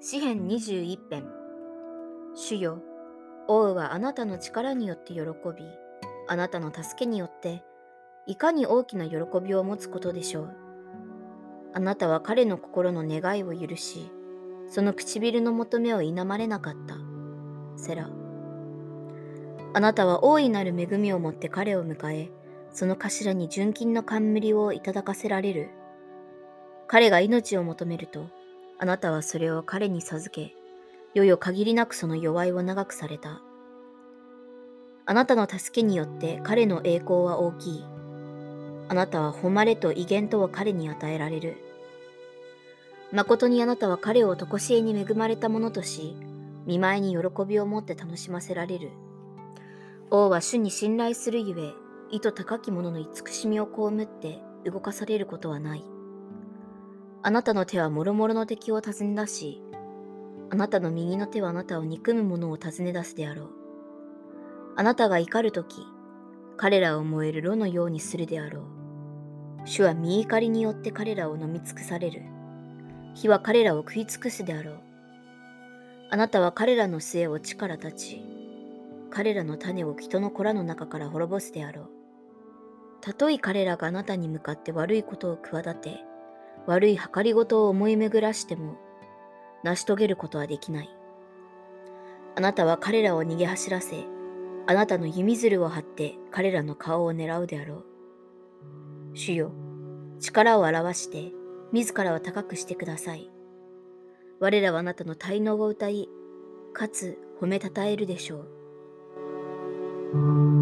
詩編21編。主よ王はあなたの力によって喜びあなたの助けによっていかに大きな喜びを持つことでしょう。あなたは彼の心の願いを許しその唇の求めを否まれなかった。セラ。あなたは大いなる恵みをもって彼を迎えその頭に純金の冠をいただかせられる。彼が命を求めるとあなたはそれを彼に授け、よよ限りなくその弱いを長くされた。あなたの助けによって彼の栄光は大きい。あなたは誉れと威厳とを彼に与えられる。誠にあなたは彼を常しえに恵まれたものとし、見舞いに喜びを持って楽しませられる。王は主に信頼するゆえ、意図高き者の慈しみを被って動かされることはない。あなたの手は諸々の敵を尋ね出し、あなたの右の手はあなたを憎む者を尋ね出すであろう。あなたが怒るとき、彼らを燃える炉のようにするであろう。主は見怒りによって彼らを飲み尽くされる。火は彼らを食い尽くすであろう。あなたは彼らの末を地から立ち、彼らの種を人の子らの中から滅ぼすであろう。たとえ彼らがあなたに向かって悪いことを企て、悪い計りごとを思い巡らしても成し遂げることはできない。あなたは彼らを逃げ走らせ、あなたの弓づを張って彼らの顔を狙うであろう。主よ、力を表して、自らを高くしてください。我らはあなたの滞納を歌い、かつ褒めたたえるでしょう。